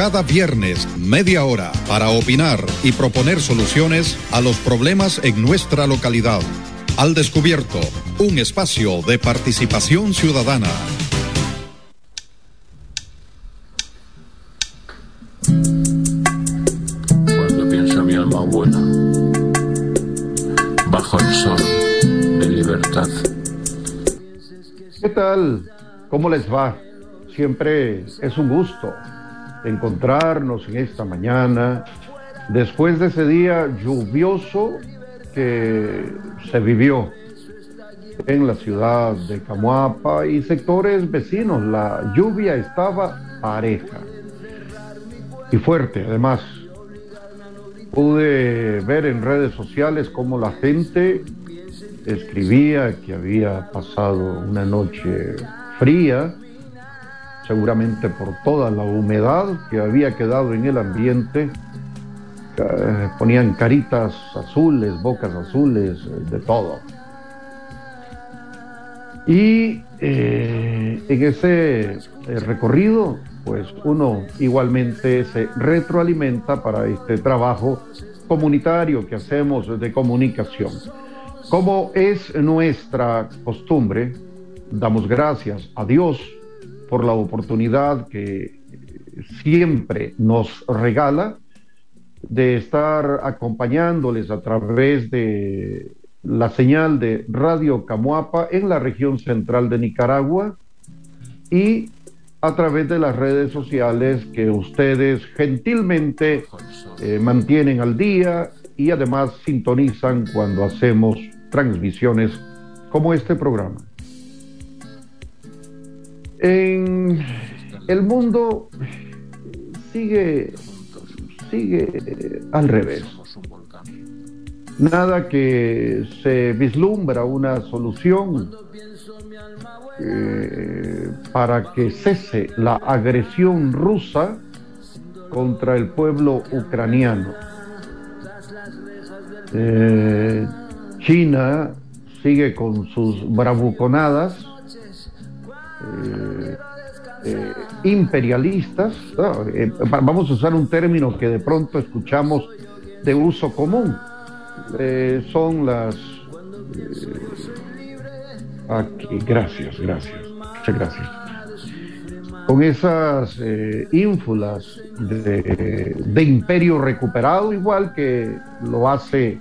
cada viernes media hora para opinar y proponer soluciones a los problemas en nuestra localidad. Al descubierto, un espacio de participación ciudadana. Cuando pienso mi alma buena, bajo el sol de libertad. ¿Qué tal? ¿Cómo les va? Siempre es un gusto encontrarnos en esta mañana, después de ese día lluvioso que se vivió en la ciudad de Camuapa y sectores vecinos. La lluvia estaba pareja y fuerte, además. Pude ver en redes sociales cómo la gente escribía que había pasado una noche fría, seguramente por toda la humedad que había quedado en el ambiente. Eh, ponían caritas azules, bocas azules, de todo. Y eh, en ese eh, recorrido, pues uno igualmente se retroalimenta para este trabajo comunitario que hacemos de comunicación. Como es nuestra costumbre, damos gracias a Dios por la oportunidad que siempre nos regala de estar acompañándoles a través de la señal de Radio Camuapa en la región central de Nicaragua y a través de las redes sociales que ustedes gentilmente eh, mantienen al día y además sintonizan cuando hacemos transmisiones como este programa. En el mundo sigue, sigue al revés. Nada que se vislumbra una solución eh, para que cese la agresión rusa contra el pueblo ucraniano. Eh, China sigue con sus bravuconadas eh, imperialistas, vamos a usar un término que de pronto escuchamos de uso común, eh, son las... aquí, gracias, gracias, muchas gracias. Con esas ínfulas de, de imperio recuperado, igual que lo hace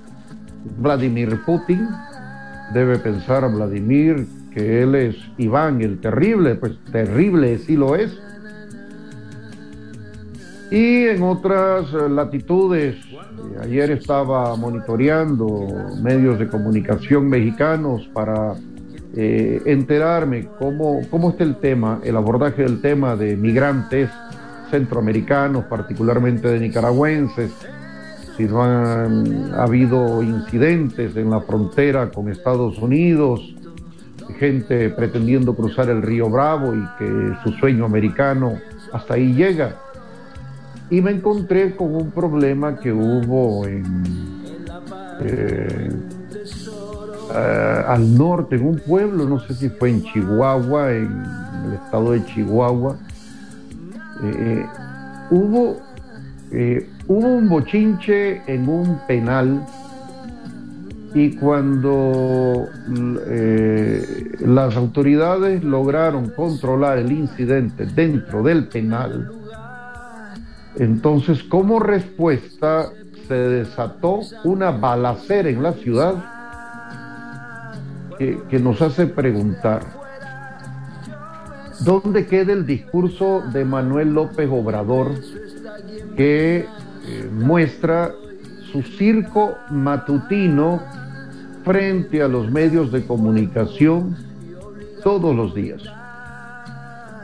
Vladimir Putin, debe pensar Vladimir que él es Iván el terrible, pues terrible sí lo es. Y en otras latitudes, ayer estaba monitoreando medios de comunicación mexicanos para eh, enterarme cómo, cómo está el tema, el abordaje del tema de migrantes centroamericanos, particularmente de nicaragüenses, si no han habido incidentes en la frontera con Estados Unidos, gente pretendiendo cruzar el río Bravo y que su sueño americano hasta ahí llega. Y me encontré con un problema que hubo en, eh, eh, al norte, en un pueblo, no sé si fue en Chihuahua, en el estado de Chihuahua. Eh, hubo, hubo un bochinche en un penal y cuando eh, las autoridades lograron controlar el incidente dentro del penal, entonces como respuesta se desató una balacera en la ciudad que, nos hace preguntar, ¿dónde queda el discurso de Manuel López Obrador que eh, muestra su circo matutino frente a los medios de comunicación todos los días.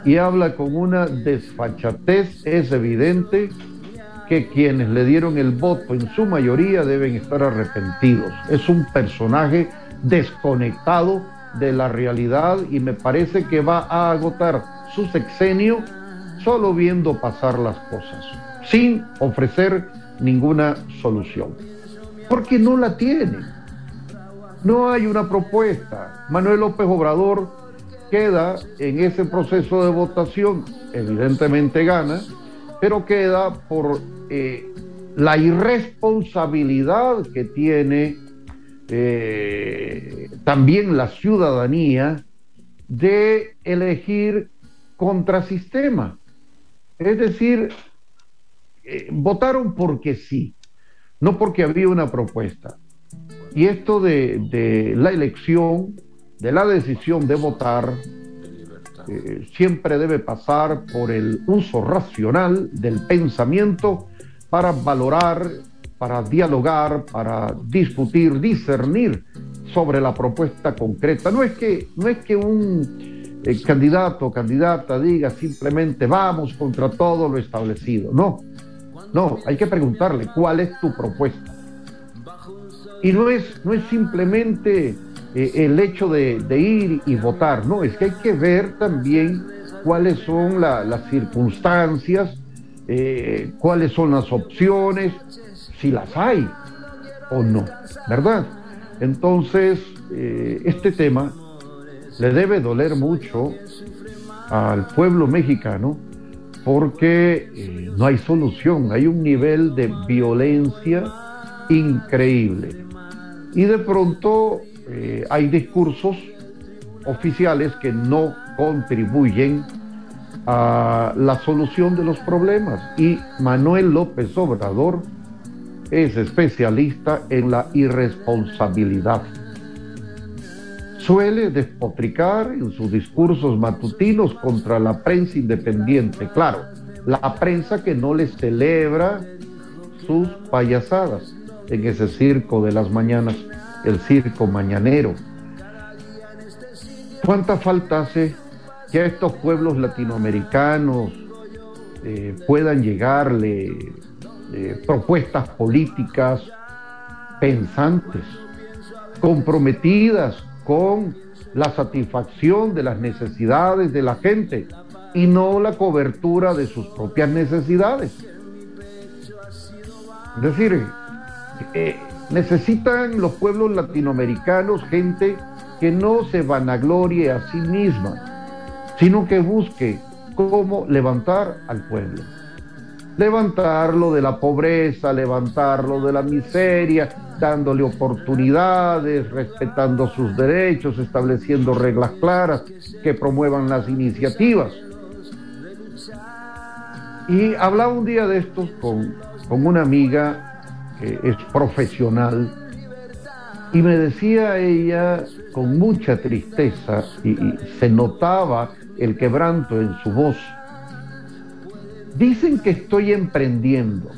Y habla con una desfachatez, es evidente que quienes le dieron el voto en su mayoría deben estar arrepentidos. Es un personaje desconectado de la realidad y me parece que va a agotar su sexenio solo viendo pasar las cosas, sin ofrecer ninguna solución. Porque no la tienen. No hay una propuesta. Manuel López Obrador queda en ese proceso de votación, evidentemente gana, pero queda por eh, la irresponsabilidad que tiene eh, también la ciudadanía de elegir contrasistema. Es decir, eh, votaron porque sí, no porque había una propuesta. Y esto de, la elección, de la decisión de votar, eh, siempre debe pasar por el uso racional del pensamiento para valorar, para dialogar, para discutir, discernir sobre la propuesta concreta. No es que, no es que un eh, candidato o candidata diga simplemente vamos contra todo lo establecido. No, no, hay que preguntarle cuál es tu propuesta. Y no es, no es simplemente eh, el hecho de, ir y votar, no, es que hay que ver también cuáles son las circunstancias, eh, cuáles son las opciones, si las hay o no, ¿verdad? Entonces, eh, este tema le debe doler mucho al pueblo mexicano porque no hay solución, hay un nivel de violencia increíble. Y de pronto eh, hay discursos oficiales que no contribuyen a la solución de los problemas. Y Manuel López Obrador es especialista en la irresponsabilidad. Suele despotricar en sus discursos matutinos contra la prensa independiente, claro, la prensa que no le celebra sus payasadas en ese circo de las mañanas el circo mañanero. ¿Cuánta falta hace que a estos pueblos latinoamericanos eh, puedan llegarle eh, propuestas políticas pensantes, comprometidas con la satisfacción de las necesidades de la gente y no la cobertura de sus propias necesidades? Es decir, eh, Necesitan los pueblos latinoamericanos gente que no se vanaglorie a sí misma, sino que busque cómo levantar al pueblo. Levantarlo de la pobreza, levantarlo de la miseria, dándole oportunidades, respetando sus derechos, estableciendo reglas claras que promuevan las iniciativas. Y hablaba un día de estos con, con una amiga es profesional, y me decía ella con mucha tristeza, y, se notaba el quebranto en su voz, dicen que estoy emprendiendo.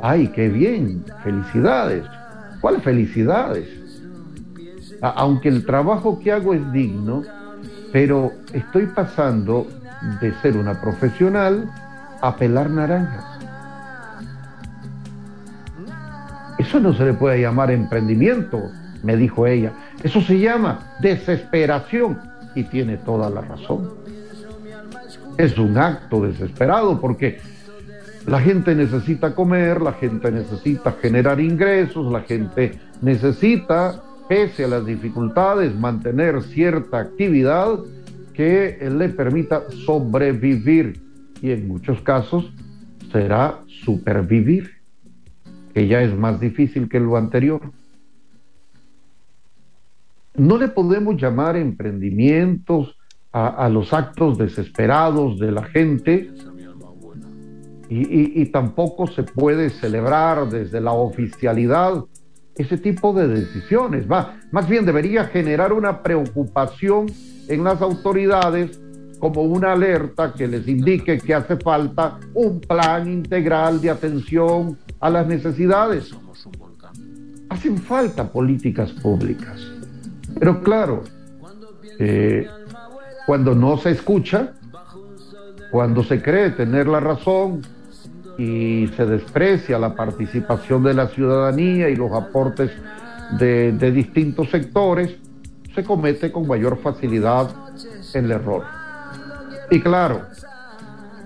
Ay, qué bien, felicidades. ¿Cuáles felicidades? aunque el trabajo que hago es digno, pero estoy pasando de ser una profesional a pelar naranjas. Eso no se le puede llamar emprendimiento, me dijo ella. Eso se llama desesperación y tiene toda la razón. Es un acto desesperado porque la gente necesita comer, la gente necesita generar ingresos, la gente necesita, pese a las dificultades, mantener cierta actividad que le permita sobrevivir y en muchos casos será supervivir que ya es más difícil que lo anterior. No le podemos llamar emprendimientos a, los actos desesperados de la gente y, tampoco se puede celebrar desde la oficialidad ese tipo de decisiones. Va, más bien debería generar una preocupación en las autoridades como una alerta que les indique que hace falta un plan integral de atención a las necesidades. Hacen falta políticas públicas. Pero claro, eh, cuando no se escucha, cuando se cree tener la razón y se desprecia la participación de la ciudadanía y los aportes de, de distintos sectores, se comete con mayor facilidad el error. Y claro,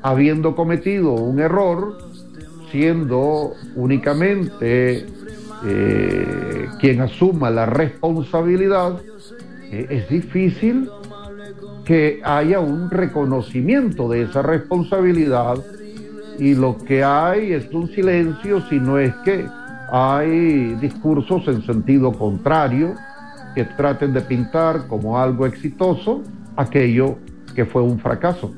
habiendo cometido un error, únicamente eh, quien asuma la responsabilidad, eh, es difícil que haya un reconocimiento de esa responsabilidad y lo que hay es un silencio, si no es que hay discursos en sentido contrario que traten de pintar como algo exitoso aquello que fue un fracaso.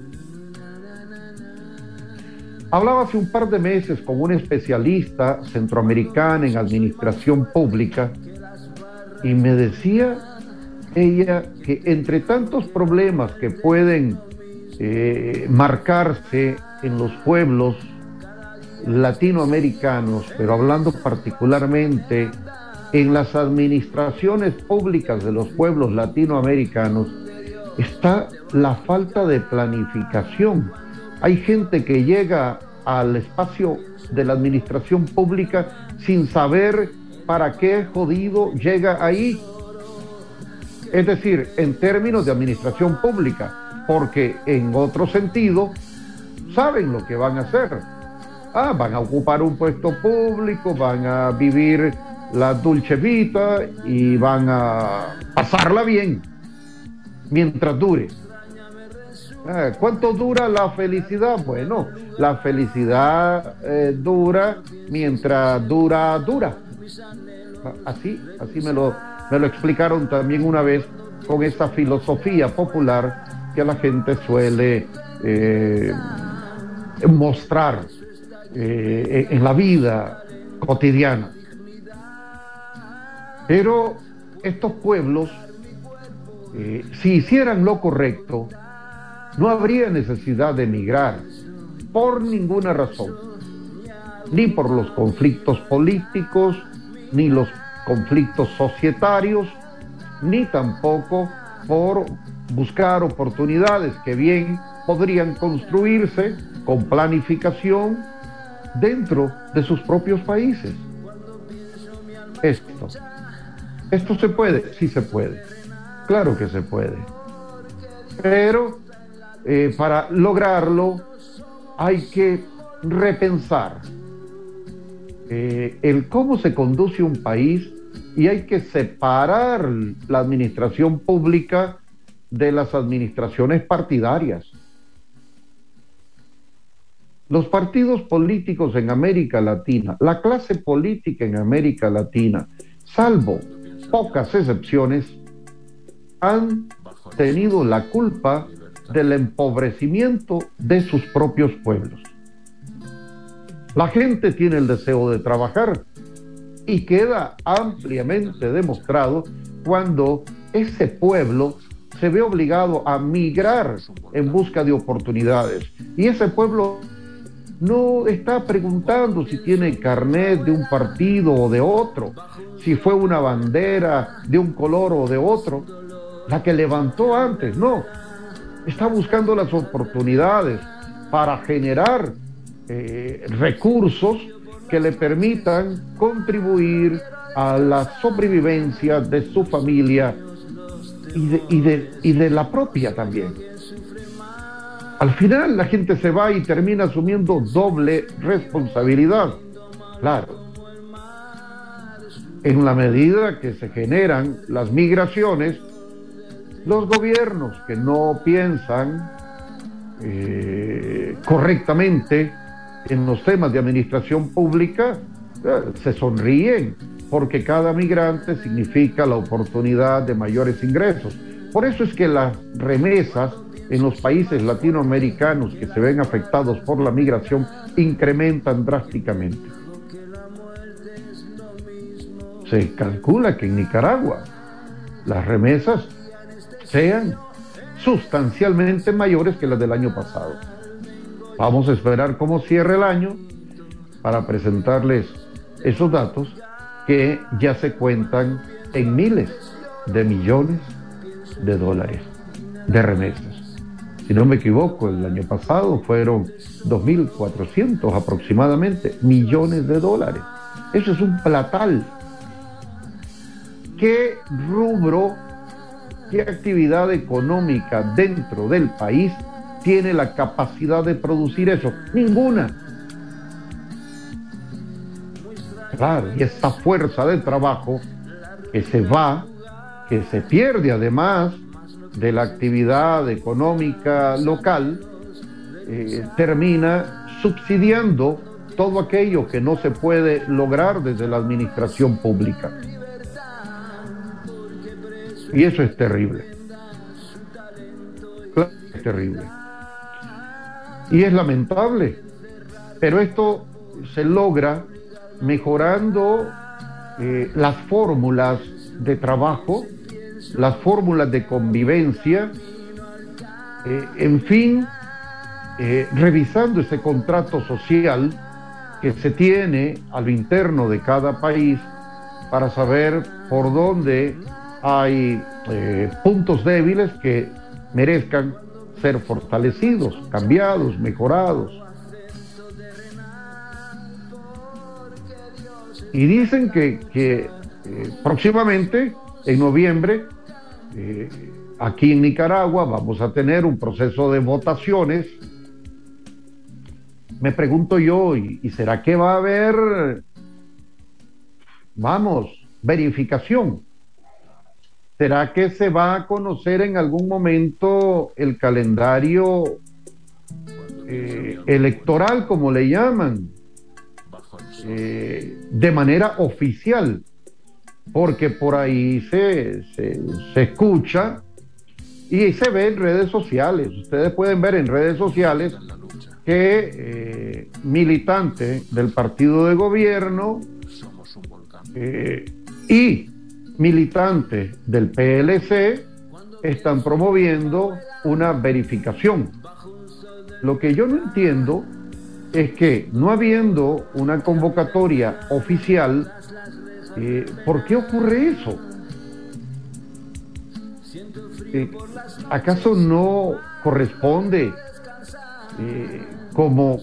Hablaba hace un par de meses con una especialista centroamericana en administración pública y me decía ella que entre tantos problemas que pueden eh, marcarse en los pueblos latinoamericanos, pero hablando particularmente en las administraciones públicas de los pueblos latinoamericanos, está la falta de planificación. Hay gente que llega al espacio de la administración pública sin saber para qué jodido llega ahí. Es decir, en términos de administración pública, porque en otro sentido saben lo que van a hacer. Ah, van a ocupar un puesto público, van a vivir la dulce vida y van a pasarla bien mientras dure. Ah, ¿Cuánto dura la felicidad? Bueno, la felicidad eh, dura mientras dura, dura. Así, así me lo, me lo explicaron también una vez con esa filosofía popular que la gente suele eh, mostrar eh, en la vida cotidiana. Pero estos pueblos, eh, si hicieran lo correcto, no habría necesidad de emigrar por ninguna razón, ni por los conflictos políticos, ni los conflictos societarios, ni tampoco por buscar oportunidades que bien podrían construirse con planificación dentro de sus propios países. Esto. ¿Esto se puede? Sí se puede. Claro que se puede. Pero eh, para lograrlo hay que repensar eh, el cómo se conduce un país y hay que separar la administración pública de las administraciones partidarias. Los partidos políticos en América Latina, la clase política en América Latina, salvo pocas excepciones, han tenido la culpa del empobrecimiento de sus propios pueblos. La gente tiene el deseo de trabajar y queda ampliamente demostrado cuando ese pueblo se ve obligado a migrar en busca de oportunidades. Y ese pueblo no está preguntando si tiene carnet de un partido o de otro, si fue una bandera de un color o de otro, la que levantó antes, no. Está buscando las oportunidades para generar eh, recursos que le permitan contribuir a la sobrevivencia de su familia y de, y de, la propia también. Al final la gente se va y termina asumiendo doble responsabilidad. Claro. En la medida que se generan las migraciones, los gobiernos que no piensan eh, correctamente en los temas de administración pública eh, se sonríen porque cada migrante significa la oportunidad de mayores ingresos. Por eso es que las remesas en los países latinoamericanos que se ven afectados por la migración incrementan drásticamente. Se calcula que en Nicaragua las remesas sean sustancialmente mayores que las del año pasado. Vamos a esperar cómo cierre el año para presentarles esos datos que ya se cuentan en miles de millones de dólares de remesas. Si no me equivoco, el año pasado fueron 2.400 aproximadamente millones de dólares. Eso es un platal. ¿Qué rubro, qué actividad económica dentro del país tiene la capacidad de producir eso? Ninguna. Claro, y esta fuerza de trabajo que se va, que se pierde además de la actividad económica local, eh, termina subsidiando todo aquello que no se puede lograr desde la administración pública. Y eso es terrible. es terrible. Y es lamentable. Pero esto se logra mejorando eh, las fórmulas de trabajo, las fórmulas de convivencia, eh, en fin, eh, revisando ese contrato social que se tiene al interno de cada país para saber por dónde hay puntos débiles que merezcan ser fortalecidos, cambiados, mejorados. Y dicen que, eh, próximamente, en noviembre, eh, aquí en Nicaragua vamos a tener un proceso de votaciones. Me pregunto yo, ¿y, será que va a haber, vamos, verificación? ¿Será que se va a conocer en algún momento el calendario eh, electoral, como le llaman? Eh, de manera oficial, porque por ahí se, se, escucha y se ve en redes sociales. Ustedes pueden ver en redes sociales que eh, militantes del partido de gobierno eh, y militantes del PLC están promoviendo una verificación. Lo que yo no entiendo es que no habiendo una convocatoria oficial, eh, ¿por qué ocurre eso? Eh, ¿Acaso no corresponde eh, como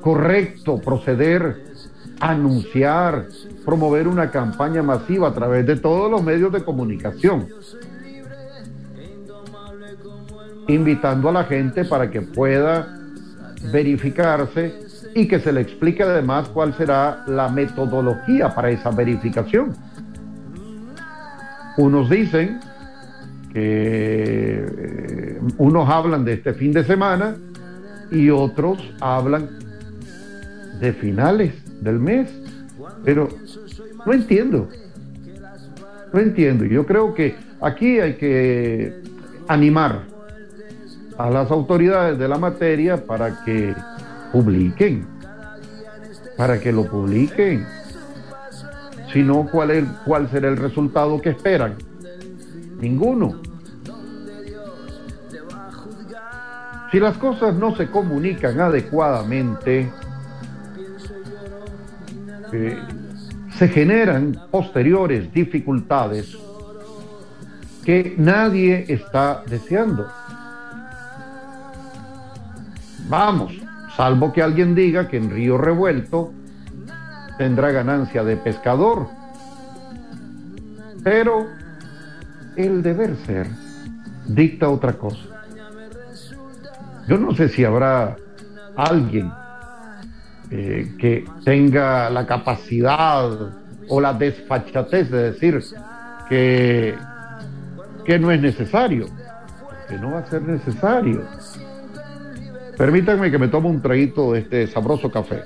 correcto proceder, anunciar, promover una campaña masiva a través de todos los medios de comunicación? Invitando a la gente para que pueda verificarse y que se le explique además cuál será la metodología para esa verificación. Unos dicen que eh, unos hablan de este fin de semana y otros hablan de finales del mes. Pero no entiendo. No entiendo. Yo creo que aquí hay que animar a las autoridades de la materia para que publiquen, para que lo publiquen. Si no, ¿cuál, es, ¿cuál será el resultado que esperan? Ninguno. Si las cosas no se comunican adecuadamente, se generan posteriores dificultades que nadie está deseando. Vamos, salvo que alguien diga que en Río Revuelto tendrá ganancia de pescador. Pero el deber ser dicta otra cosa. Yo no sé si habrá alguien eh, que tenga la capacidad o la desfachatez de decir que, que no es necesario, que no va a ser necesario. Permítanme que me tome un traguito de este sabroso café.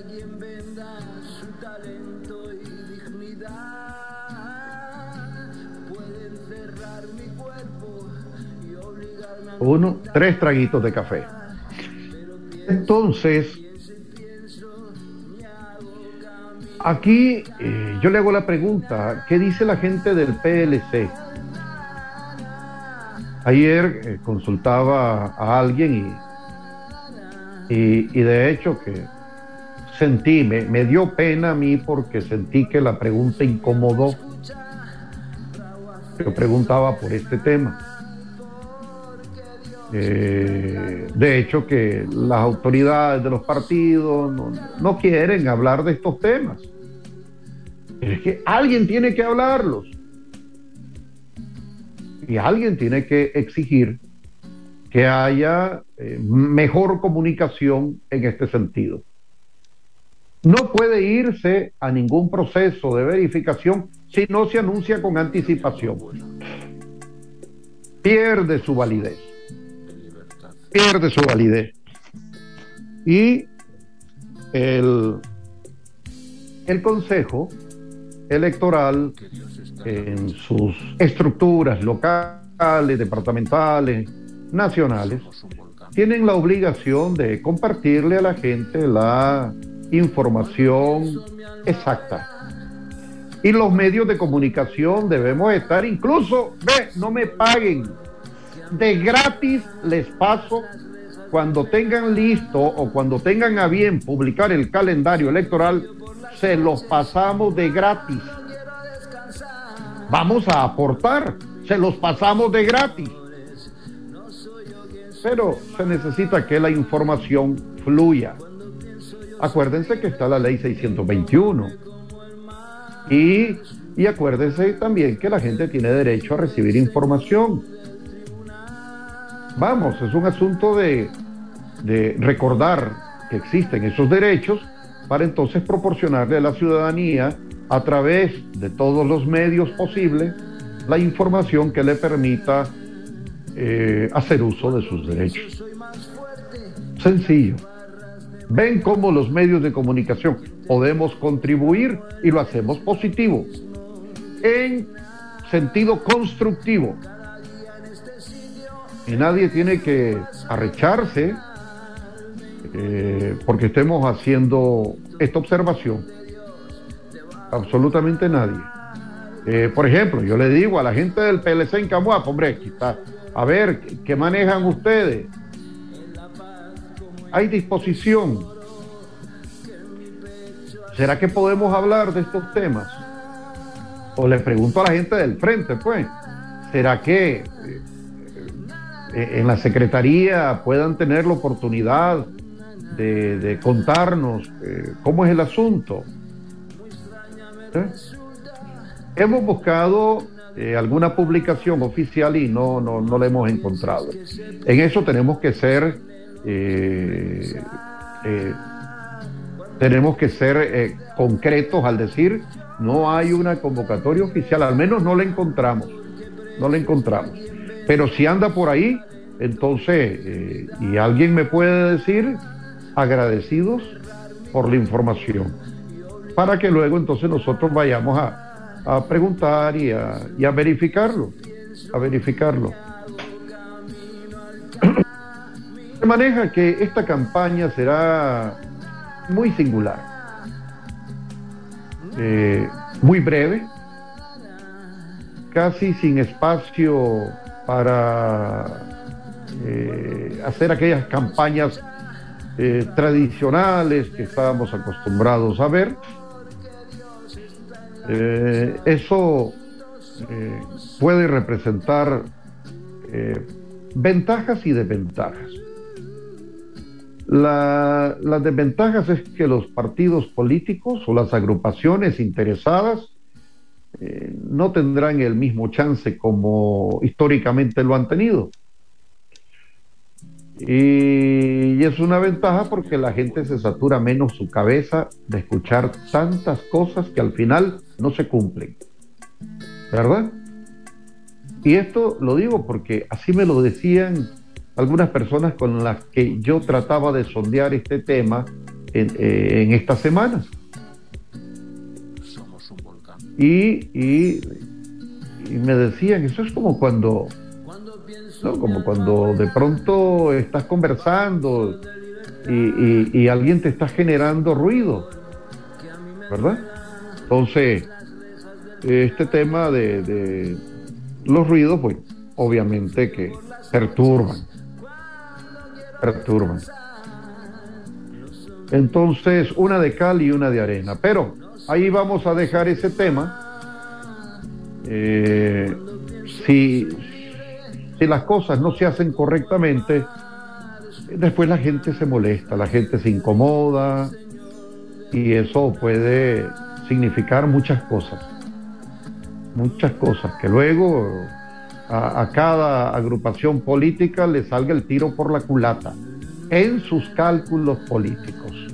Uno, tres traguitos de café. Entonces, aquí eh, yo le hago la pregunta, ¿qué dice la gente del PLC? Ayer eh, consultaba a alguien y y, de hecho que sentí, me, dio pena a mí porque sentí que la pregunta incomodó. Yo preguntaba por este tema. Eh, de hecho que las autoridades de los partidos no, quieren hablar de estos temas. Es que alguien tiene que hablarlos. Y alguien tiene que exigir que haya eh, mejor comunicación en este sentido. No puede irse a ningún proceso de verificación si no se anuncia con anticipación. Pierde su validez. Pierde su validez. Y el, el Consejo Electoral en sus estructuras locales, departamentales, nacionales, tienen la obligación de compartirle a la gente la información exacta. Y los medios de comunicación debemos estar, incluso, ve, no me paguen, de gratis les paso cuando tengan listo o cuando tengan a bien publicar el calendario electoral, se los pasamos de gratis. Vamos a aportar, se los pasamos de gratis pero se necesita que la información fluya. Acuérdense que está la ley 621. Y, y acuérdense también que la gente tiene derecho a recibir información. Vamos, es un asunto de, recordar que existen esos derechos para entonces proporcionarle a la ciudadanía a través de todos los medios posibles la información que le permita eh, hacer uso de sus derechos. Sencillo. Ven cómo los medios de comunicación podemos contribuir y lo hacemos positivo, en sentido constructivo. Y nadie tiene que arrecharse eh, porque estemos haciendo esta observación. Absolutamente nadie. Eh, por ejemplo, yo le digo a la gente del PLC en Camuapa, hombre, aquí está a ver, ¿qué manejan ustedes? Hay disposición. ¿Será que podemos hablar de estos temas? O le pregunto a la gente del frente, pues, ¿será que eh, en la Secretaría puedan tener la oportunidad de, contarnos eh, cómo es el asunto? ¿Eh? Hemos buscado eh, alguna publicación oficial y no, no, no la hemos encontrado. En eso tenemos que ser, eh, eh, tenemos que ser concretos al decir no hay una convocatoria oficial, al menos no la encontramos, no la encontramos. Pero si anda por ahí, entonces, y alguien me puede decir, agradecidos por la información, para que luego entonces nosotros vayamos a, a preguntar y a, y a verificarlo, a verificarlo. Se maneja que esta campaña será muy singular, eh, muy breve, casi sin espacio para eh, hacer aquellas campañas eh, tradicionales que estábamos acostumbrados a ver eh, eso puede representar ventajas y desventajas. las desventajas es que los partidos políticos o las agrupaciones interesadas no tendrán el mismo chance como históricamente lo han tenido. Y, es una ventaja porque la gente se satura menos su cabeza de escuchar tantas cosas que al final no se cumplen. ¿Verdad? Y esto lo digo porque así me lo decían algunas personas con las que yo trataba de sondear este tema en, eh, estas semanas. Y, y, y me decían, eso es como cuando como cuando de pronto estás conversando y, alguien te está generando ruido, ¿verdad? Entonces, este tema de, los ruidos, pues obviamente que perturban, perturban. Entonces, una de cal y una de arena. Pero ahí vamos a dejar ese tema. Eh, si, si las cosas no se hacen correctamente, después la gente se molesta, la gente se incomoda y eso puede significar muchas cosas, muchas cosas, que luego a, cada agrupación política le salga el tiro por la culata en sus cálculos políticos.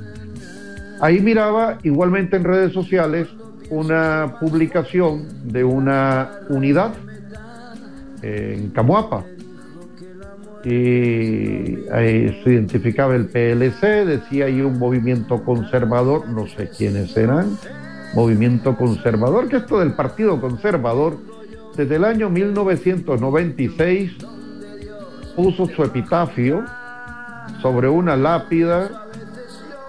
Ahí miraba igualmente en redes sociales una publicación de una unidad en Camuapa. y ahí se identificaba el PLC, decía ahí un movimiento conservador, no sé quiénes serán, movimiento conservador, que esto del Partido Conservador, desde el año 1996 puso su epitafio sobre una lápida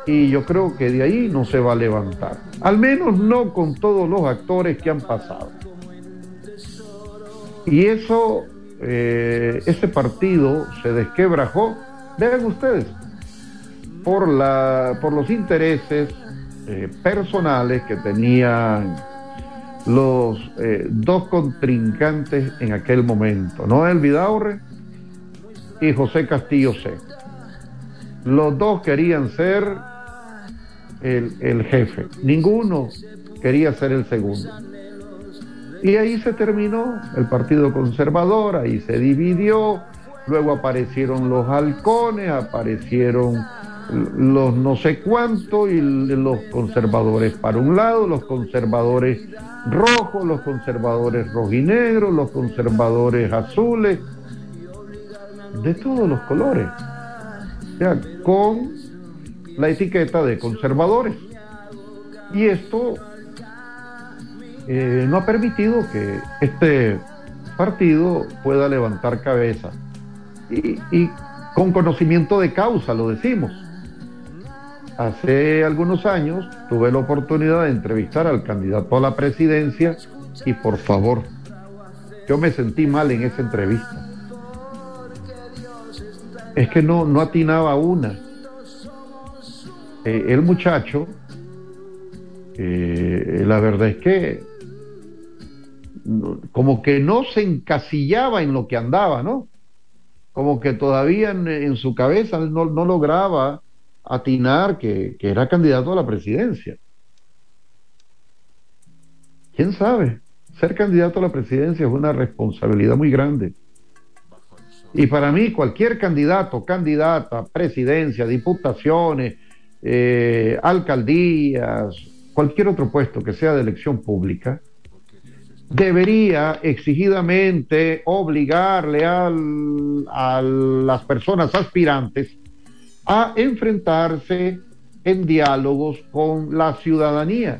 y yo creo que de ahí no se va a levantar, al menos no con todos los actores que han pasado. Y eso eh, ese partido se desquebrajó, vean ustedes, por, la, por los intereses eh, personales que tenían los eh, dos contrincantes en aquel momento, Noel Vidaurre y José Castillo C. Los dos querían ser el, el jefe, ninguno quería ser el segundo. Y ahí se terminó el Partido Conservador, ahí se dividió, luego aparecieron los halcones, aparecieron los no sé cuánto y los conservadores para un lado, los conservadores rojos, los conservadores rojinegros, los conservadores azules, de todos los colores, ya, con la etiqueta de conservadores. Y esto eh, no ha permitido que este partido pueda levantar cabeza. Y, y, con conocimiento de causa, lo decimos. Hace algunos años tuve la oportunidad de entrevistar al candidato a la presidencia y por favor, yo me sentí mal en esa entrevista. Es que no, no atinaba una. Eh, el muchacho, eh, la verdad es que como que no se encasillaba en lo que andaba, ¿no? Como que todavía en, su cabeza no, no lograba atinar que, que, era candidato a la presidencia. ¿Quién sabe? Ser candidato a la presidencia es una responsabilidad muy grande. Y para mí cualquier candidato, candidata, presidencia, diputaciones, eh, alcaldías, cualquier otro puesto que sea de elección pública, debería exigidamente obligarle a las personas aspirantes a enfrentarse en diálogos con la ciudadanía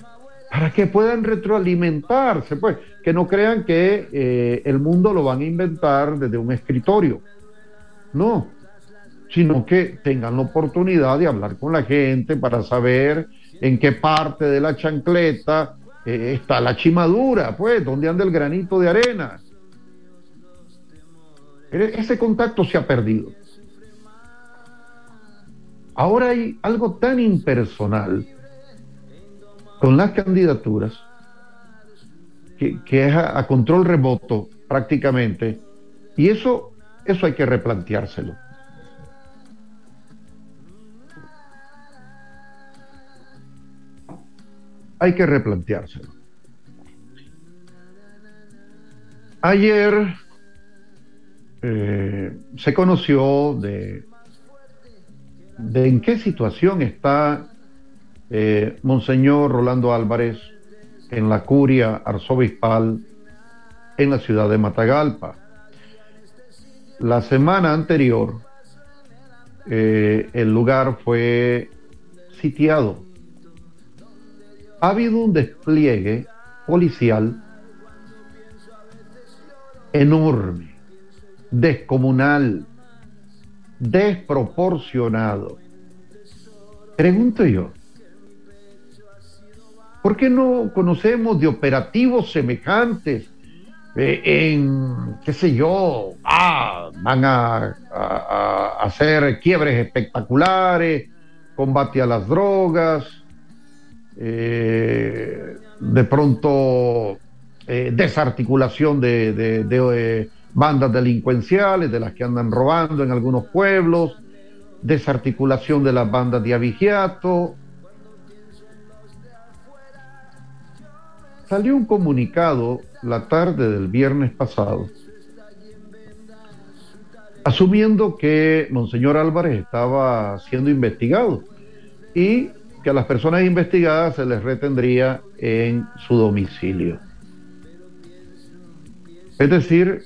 para que puedan retroalimentarse, pues, que no crean que eh, el mundo lo van a inventar desde un escritorio. No, sino que tengan la oportunidad de hablar con la gente para saber en qué parte de la chancleta eh, está la chimadura, pues, donde anda el granito de arena. Ese contacto se ha perdido. Ahora hay algo tan impersonal con las candidaturas que, es a, a, control remoto prácticamente, y eso, eso hay que replanteárselo. Hay que replanteárselo. Ayer eh, se conoció de, en qué situación está eh, Monseñor Rolando Álvarez en la curia arzobispal en la ciudad de Matagalpa. La semana anterior, eh, el lugar fue sitiado ha habido un despliegue policial enorme, descomunal, desproporcionado. Pregunto yo, ¿por qué no conocemos de operativos semejantes eh, en, qué sé yo, ah, van a, a hacer quiebres espectaculares, combate a las drogas, eh, de pronto eh, desarticulación de, eh, bandas delincuenciales, de las que andan robando en algunos pueblos, desarticulación de las bandas de avigiato. Salió un comunicado la tarde del viernes pasado, asumiendo que Monseñor Álvarez estaba siendo investigado y que a las personas investigadas se les retendría en su domicilio. Es decir,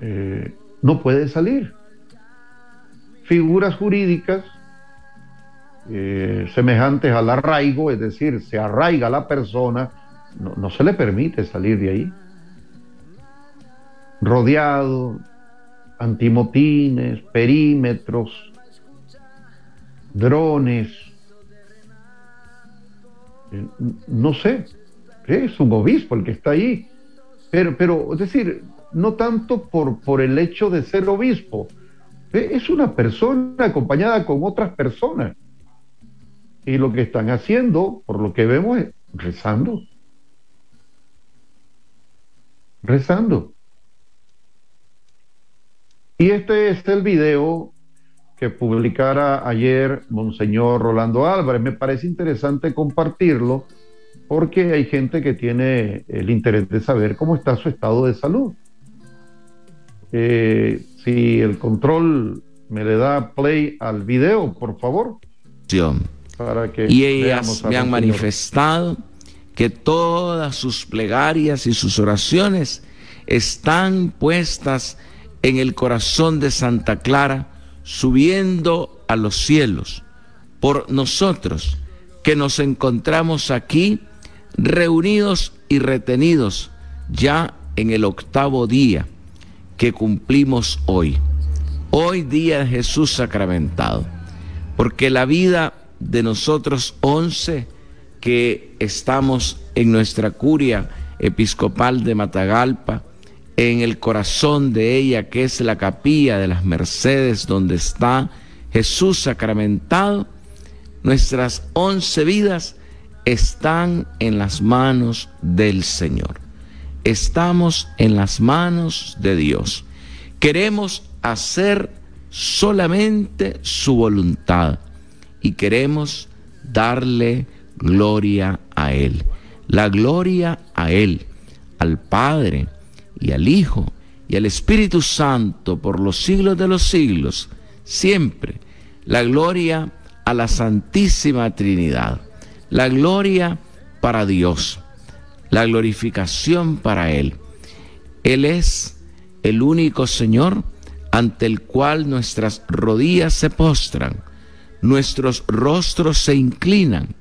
eh, no puede salir. figuras jurídicas eh, semejantes al arraigo, es decir, se arraiga la persona, no, no se le permite salir de ahí. Rodeado, antimotines, perímetros, drones, no sé, es un obispo el que está ahí, pero, pero es decir, no tanto por, por el hecho de ser obispo, es una persona acompañada con otras personas. Y lo que están haciendo, por lo que vemos, es rezando. Rezando. Y este es el video que publicara ayer Monseñor Rolando Álvarez. Me parece interesante compartirlo porque hay gente que tiene el interés de saber cómo está su estado de salud. Eh, si el control me le da play al video, por favor. Para que y ellas me han manifestado que todas sus plegarias y sus oraciones están puestas en el corazón de Santa Clara, subiendo a los cielos, por nosotros que nos encontramos aquí reunidos y retenidos ya en el octavo día que cumplimos hoy. Hoy día de Jesús sacramentado. Porque la vida de nosotros once que estamos en nuestra curia episcopal de Matagalpa, en el corazón de ella que es la capilla de las Mercedes donde está Jesús sacramentado, nuestras once vidas están en las manos del Señor estamos en las manos de Dios. Queremos hacer solamente su voluntad y queremos darle gloria a Él. La gloria a Él, al Padre y al Hijo y al Espíritu Santo por los siglos de los siglos, siempre. La gloria a la Santísima Trinidad. La gloria para Dios la glorificación para Él. Él es el único Señor ante el cual nuestras rodillas se postran, nuestros rostros se inclinan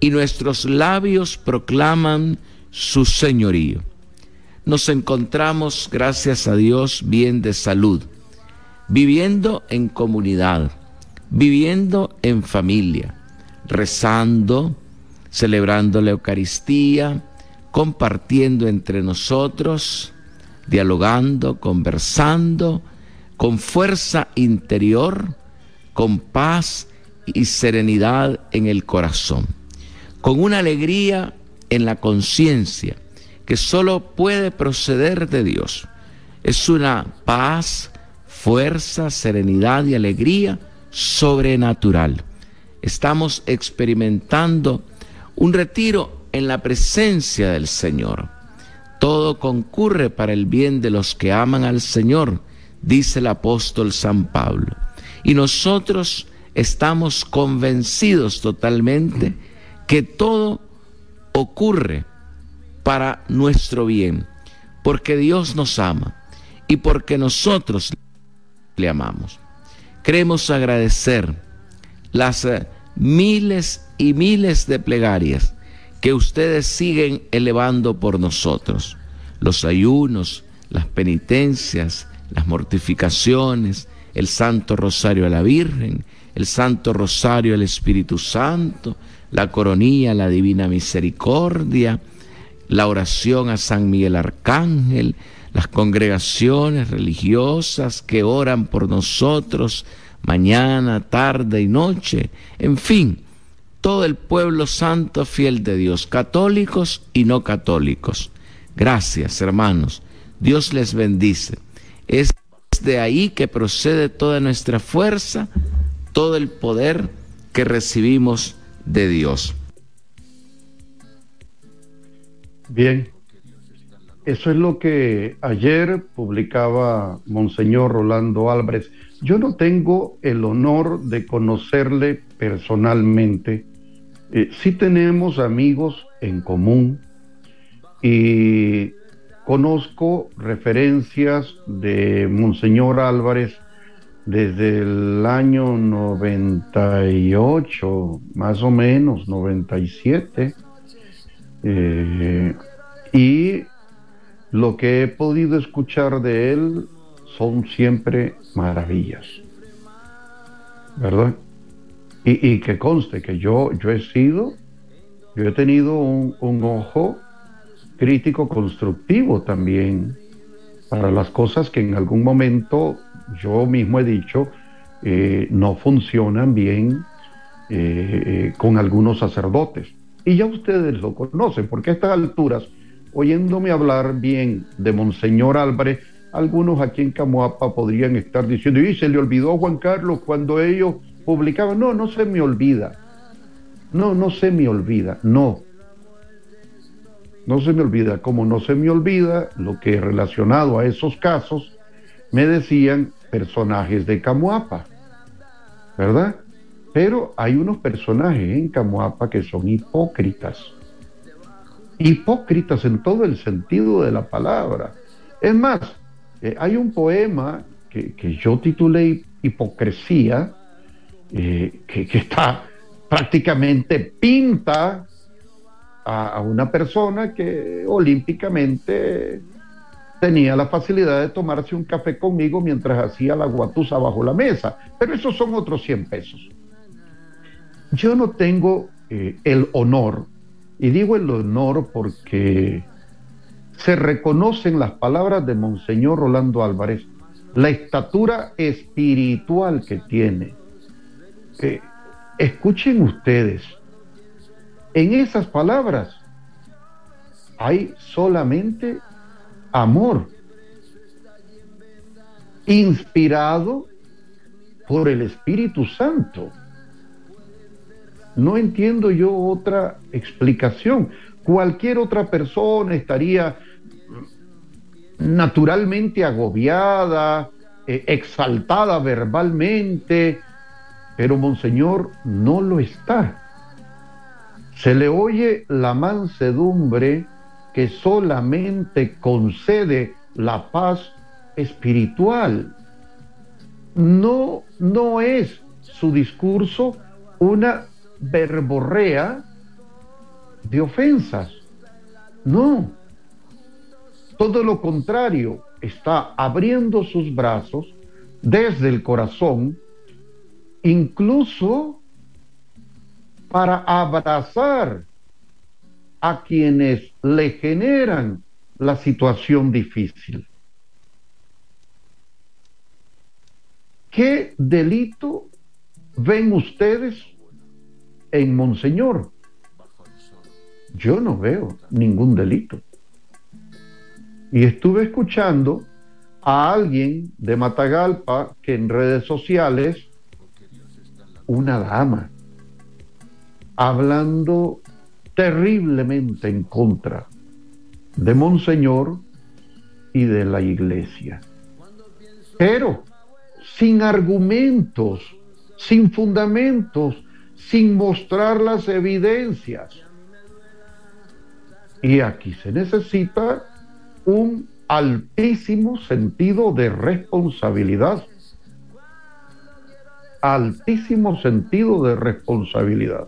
y nuestros labios proclaman su señorío. Nos encontramos, gracias a Dios, bien de salud, viviendo en comunidad, viviendo en familia, rezando, celebrando la Eucaristía, compartiendo entre nosotros, dialogando, conversando, con fuerza interior, con paz y serenidad en el corazón, con una alegría en la conciencia que solo puede proceder de Dios. Es una paz, fuerza, serenidad y alegría sobrenatural. Estamos experimentando un retiro en la presencia del Señor. Todo concurre para el bien de los que aman al Señor, dice el apóstol San Pablo. Y nosotros estamos convencidos totalmente que todo ocurre para nuestro bien, porque Dios nos ama y porque nosotros le amamos. Queremos agradecer las eh, miles y miles de plegarias que ustedes siguen elevando por nosotros. Los ayunos, las penitencias, las mortificaciones, el Santo Rosario a la Virgen, el Santo Rosario al Espíritu Santo, la coronía, la Divina Misericordia, la oración a San Miguel Arcángel, las congregaciones religiosas que oran por nosotros mañana, tarde y noche, en fin, todo el pueblo santo fiel de Dios, católicos y no católicos. Gracias, hermanos. Dios les bendice. Es de ahí que procede toda nuestra fuerza, todo el poder que recibimos de Dios. Bien, eso es lo que ayer publicaba Monseñor Rolando Álvarez. Yo no tengo el honor de conocerle personalmente, eh, sí tenemos amigos en común y conozco referencias de Monseñor Álvarez desde el año 98, más o menos, 97. Eh, y lo que he podido escuchar de él son siempre maravillas. ¿Verdad? Y, que conste que yo, yo he sido, yo he tenido un, ojo crítico constructivo también para las cosas que en algún momento yo mismo he dicho eh, no funcionan bien eh, con algunos sacerdotes. Y ya ustedes lo conocen, porque a estas alturas, oyéndome hablar bien de Monseñor Álvarez, algunos aquí en Camoapa podrían estar diciendo, y se le olvidó a Juan Carlos cuando ellos publicaban. No, no se me olvida. No, no se me olvida. No. No se me olvida. Como no se me olvida lo que relacionado a esos casos, me decían personajes de Camuapa, ¿verdad? Pero hay unos personajes en Camuapa que son hipócritas. Hipócritas en todo el sentido de la palabra. Es más, eh, hay un poema que, yo titulé Hipocresía, eh, que, está prácticamente pinta a, una persona que olímpicamente tenía la facilidad de tomarse un café conmigo mientras hacía la guatusa bajo la mesa, pero esos son otros 100 pesos. Yo no tengo eh, el honor, y digo el honor porque se reconocen las palabras de Monseñor Rolando Álvarez, la estatura espiritual que tiene. Eh, escuchen ustedes, en esas palabras hay solamente amor, inspirado por el Espíritu Santo. No entiendo yo otra explicación. Cualquier otra persona estaría naturalmente agobiada, eh, exaltada verbalmente, pero Monseñor no lo está. Se le oye la mansedumbre que solamente concede la paz espiritual. No, no es su discurso una verborrea de ofensas. No. Todo lo contrario, está abriendo sus brazos desde el corazón, incluso para abrazar a quienes le generan la situación difícil. ¿Qué delito ven ustedes en Monseñor? Yo no veo ningún delito. Y estuve escuchando a alguien de Matagalpa que en redes sociales, una dama, hablando terriblemente en contra de Monseñor y de la iglesia. Pero sin argumentos, sin fundamentos, sin mostrar las evidencias. Y aquí se necesita un altísimo sentido de responsabilidad. Altísimo sentido de responsabilidad.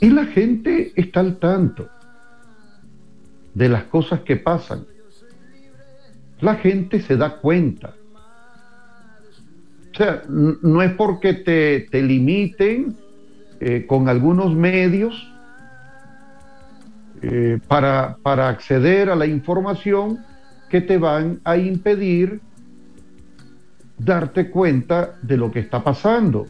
Y la gente está al tanto de las cosas que pasan. La gente se da cuenta. O sea, no es porque te, te limiten eh, con algunos medios eh, para, para acceder a la información que te van a impedir darte cuenta de lo que está pasando.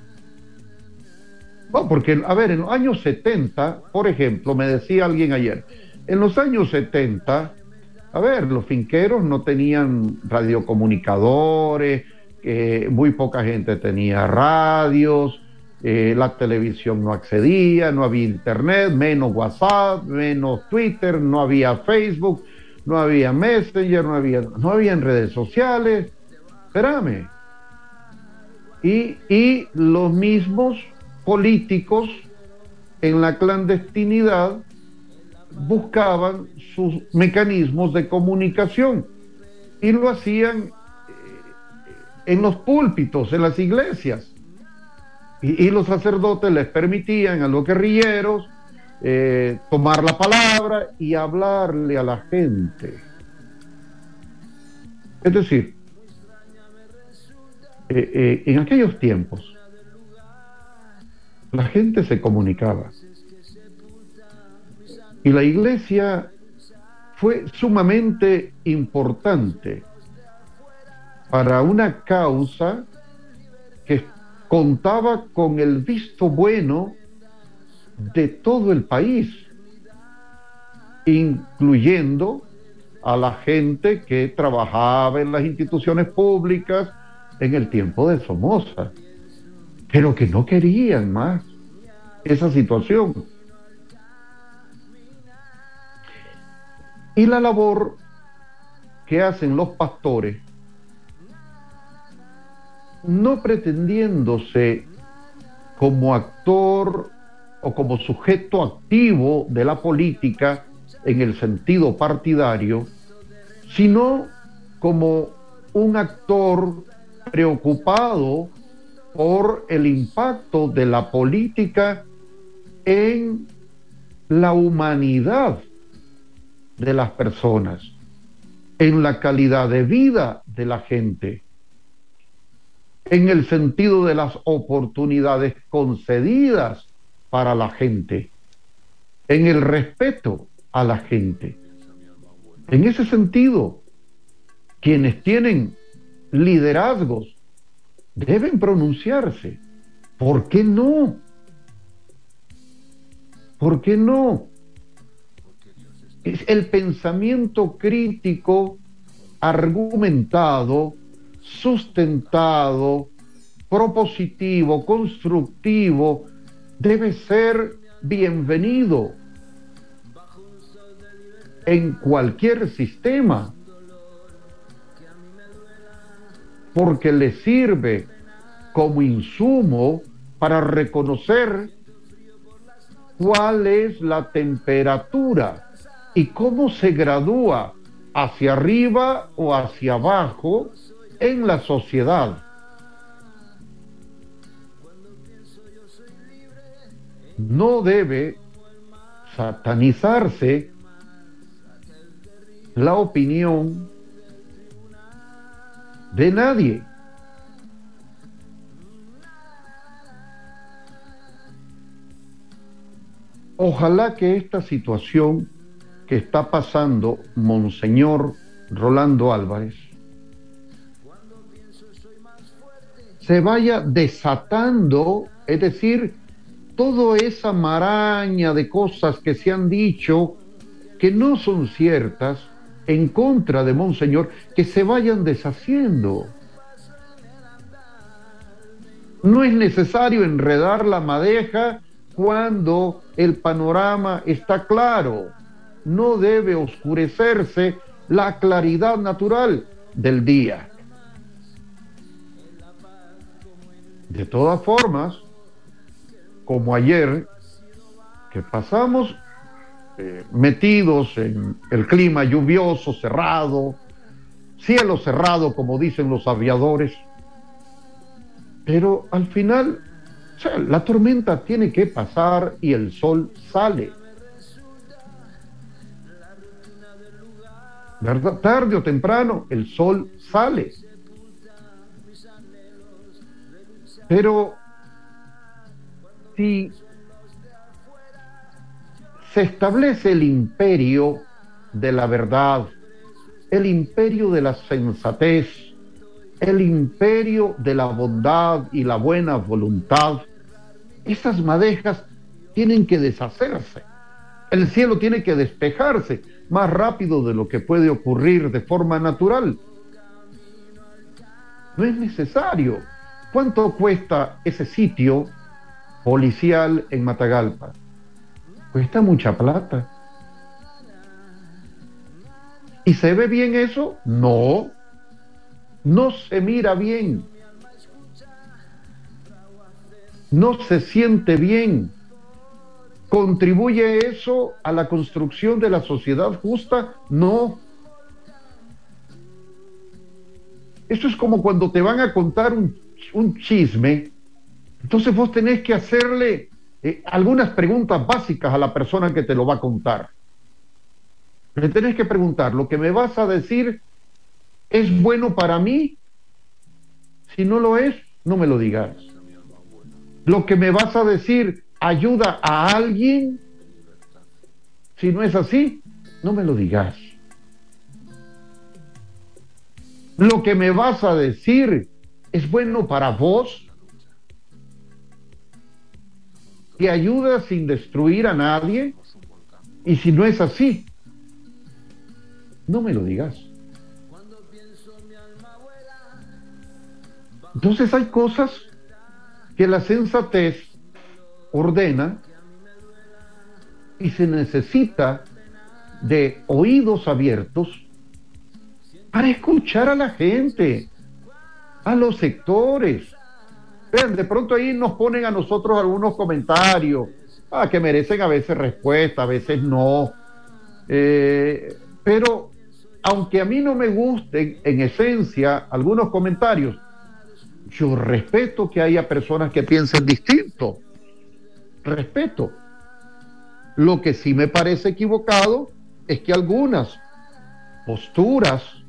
Porque, a ver, en los años 70, por ejemplo, me decía alguien ayer, en los años 70, a ver, los finqueros no tenían radiocomunicadores, muy poca gente tenía radios, eh, la televisión no accedía, no había internet, menos WhatsApp, menos Twitter, no había Facebook, no había Messenger, no había, no había redes sociales. Espérame. Y, y los mismos políticos en la clandestinidad buscaban sus mecanismos de comunicación y lo hacían eh, en los púlpitos, en las iglesias. Y, los sacerdotes les permitían a los guerrilleros eh, tomar la palabra y hablarle a la gente. Es decir, eh, eh, en aquellos tiempos, la gente se comunicaba. Y la iglesia fue sumamente importante para una causa que contaba con el visto bueno de todo el país, incluyendo a la gente que trabajaba en las instituciones públicas en el tiempo de Somoza, pero que no querían más esa situación. Y la labor que hacen los pastores, no pretendiéndose como actor o como sujeto activo de la política en el sentido partidario, sino como un actor preocupado por el impacto de la política en la humanidad de las personas, en la calidad de vida de la gente, en el sentido de las oportunidades concedidas para la gente, en el respeto a la gente. En ese sentido, quienes tienen liderazgos deben pronunciarse. ¿Por qué no? ¿Por qué no? Es el pensamiento crítico, argumentado, sustentado, propositivo, constructivo, debe ser bienvenido en cualquier sistema, porque le sirve como insumo para reconocer cuál es la temperatura y cómo se gradúa hacia arriba o hacia abajo en la sociedad. No debe satanizarse la opinión de nadie. Ojalá que esta situación que está pasando Monseñor Rolando Álvarez se vaya desatando, es decir, toda esa maraña de cosas que se han dicho que no son ciertas en contra de Monseñor, que se vayan deshaciendo. No es necesario enredar la madeja cuando el panorama está claro. No debe oscurecerse la claridad natural del día. De todas formas, como ayer, que pasamos eh, metidos en el clima lluvioso, cerrado, cielo cerrado, como dicen los aviadores, pero al final la tormenta tiene que pasar y el sol sale. Tarde o temprano el sol sale. Pero si se establece el imperio de la verdad, el imperio de la sensatez, el imperio de la bondad y la buena voluntad, esas madejas tienen que deshacerse. El cielo tiene que despejarse más rápido de lo que puede ocurrir de forma natural. No es necesario ¿Cuánto cuesta ese sitio policial en Matagalpa? Cuesta mucha plata. ¿Y se ve bien eso? No. No se mira bien. No se siente bien. ¿Contribuye eso a la construcción de la sociedad justa? No. Eso es como cuando te van a contar un, chisme, entonces vos tenés que hacerle eh, algunas preguntas básicas a la persona que te lo va a contar. Le tenés que preguntar, ¿lo que me vas a decir es bueno para mí? Si no lo es, no me lo digas. ¿Lo que me vas a decir ayuda a alguien? Si no es así, no me lo digas. Lo que me vas a decir es bueno para vos. ¿Te ayuda sin destruir a nadie? Y si no es así, no me lo digas. Entonces hay cosas que la sensatez ordena y se necesita de oídos abiertos para escuchar a la gente, a los sectores. Vean, de pronto ahí nos ponen a nosotros algunos comentarios ah, que merecen a veces respuesta, a veces no. Eh, pero aunque a mí no me gusten en esencia algunos comentarios, yo respeto que haya personas que piensen distinto. Respeto. Lo que sí me parece equivocado es que algunas posturas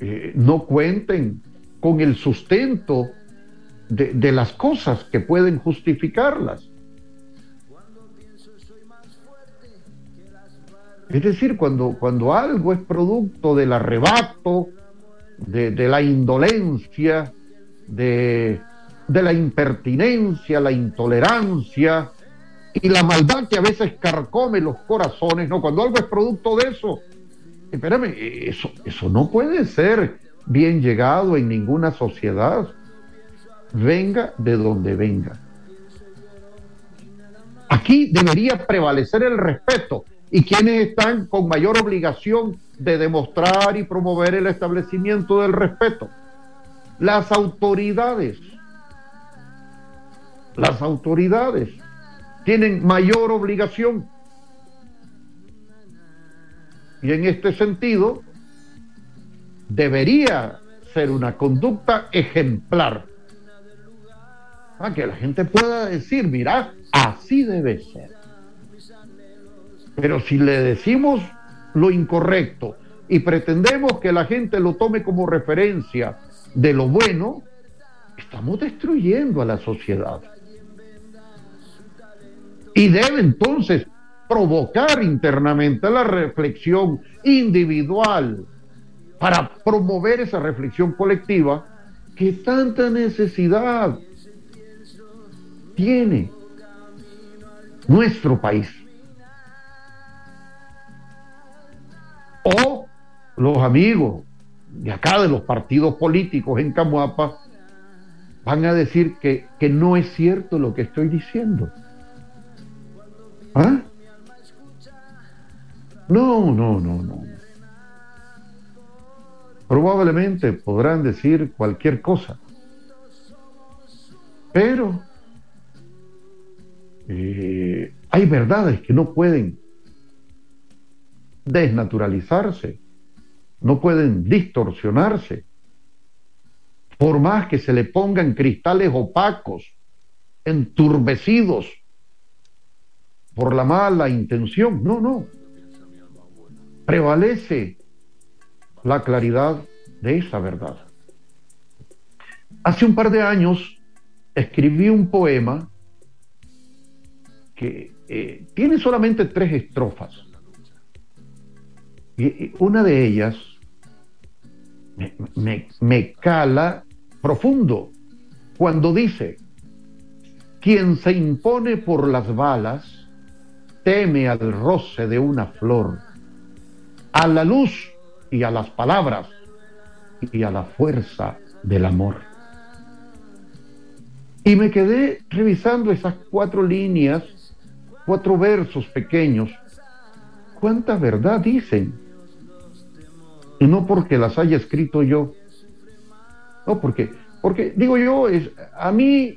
eh, no cuenten con el sustento de, las cosas que pueden justificarlas. Es decir, cuando, cuando algo es producto del arrebato, de, la indolencia, de, de, la impertinencia, la intolerancia y la maldad que a veces carcome los corazones, ¿no? Cuando algo es producto de eso, espérame, eso, eso no puede ser bien llegado en ninguna sociedad, venga de donde venga. Aquí debería prevalecer el respeto y quienes están con mayor obligación de demostrar y promover el establecimiento del respeto. Las autoridades, las autoridades tienen mayor obligación y en este sentido, debería ser una conducta ejemplar. Para que la gente pueda decir, mira, así debe ser. Pero si le decimos lo incorrecto y pretendemos que la gente lo tome como referencia de lo bueno, estamos destruyendo a la sociedad. Y debe entonces provocar internamente la reflexión individual para promover esa reflexión colectiva que tanta necesidad tiene nuestro país. O los amigos de acá de los partidos políticos en Camuapa van a decir que, no es cierto lo que estoy diciendo. ¿Ah? No, no, no, no. Probablemente podrán decir cualquier cosa, pero eh, hay verdades que no pueden desnaturalizarse, no pueden distorsionarse, por más que se le pongan cristales opacos, enturbecidos por la mala intención. No, no prevalece la claridad de esa verdad. Hace un par de años escribí un poema que eh, tiene solamente tres estrofas. Y, una de ellas me cala profundo cuando dice, quien se impone por las balas teme al roce de una flor a la luz y a las palabras y a la fuerza del amor. Y me quedé revisando esas cuatro líneas, cuatro versos pequeños. ¿Cuánta verdad dicen? Y no porque las haya escrito yo. No, porque, porque digo yo, es, a mí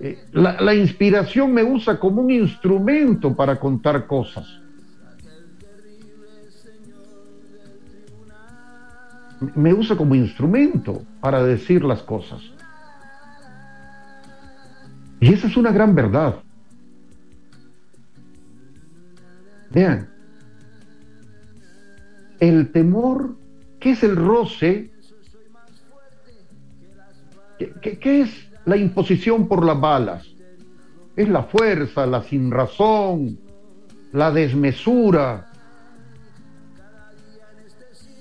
eh, la, la inspiración me usa como un instrumento para contar cosas. Me usa como instrumento para decir las cosas. Y esa es una gran verdad. Vean, el temor, ¿qué es el roce? ¿Qué, es la imposición por las balas? Es la fuerza, la sinrazón, la desmesura.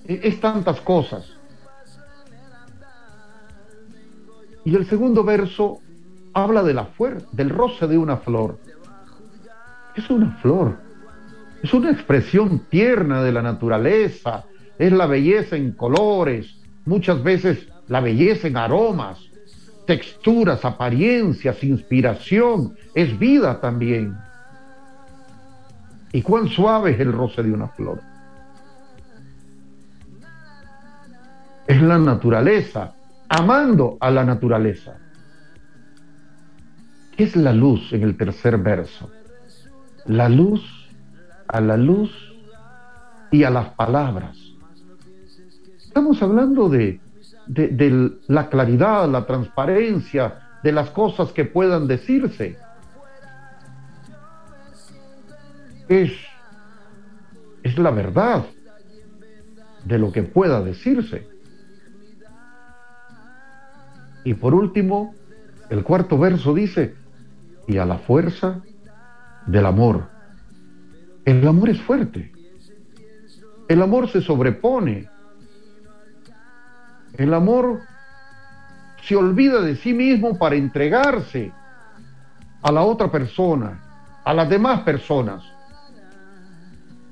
Es, es tantas cosas. Y el segundo verso habla de la del roce de una flor. Es una flor. Es una expresión tierna de la naturaleza. Es la belleza en colores. Muchas veces la belleza en aromas, texturas, apariencias, inspiración. Es vida también. Y cuán suave es el roce de una flor. Es la naturaleza, amando a la naturaleza. ¿Qué es la luz en el tercer verso? La luz a la luz y a las palabras. Estamos hablando de, de, la claridad, la transparencia, de las cosas que puedan decirse. Es, es la verdad de lo que pueda decirse. Y por último, el cuarto verso dice, y a la fuerza del amor. El amor es fuerte. El amor se sobrepone. El amor se olvida de sí mismo para entregarse a la otra persona, a las demás personas.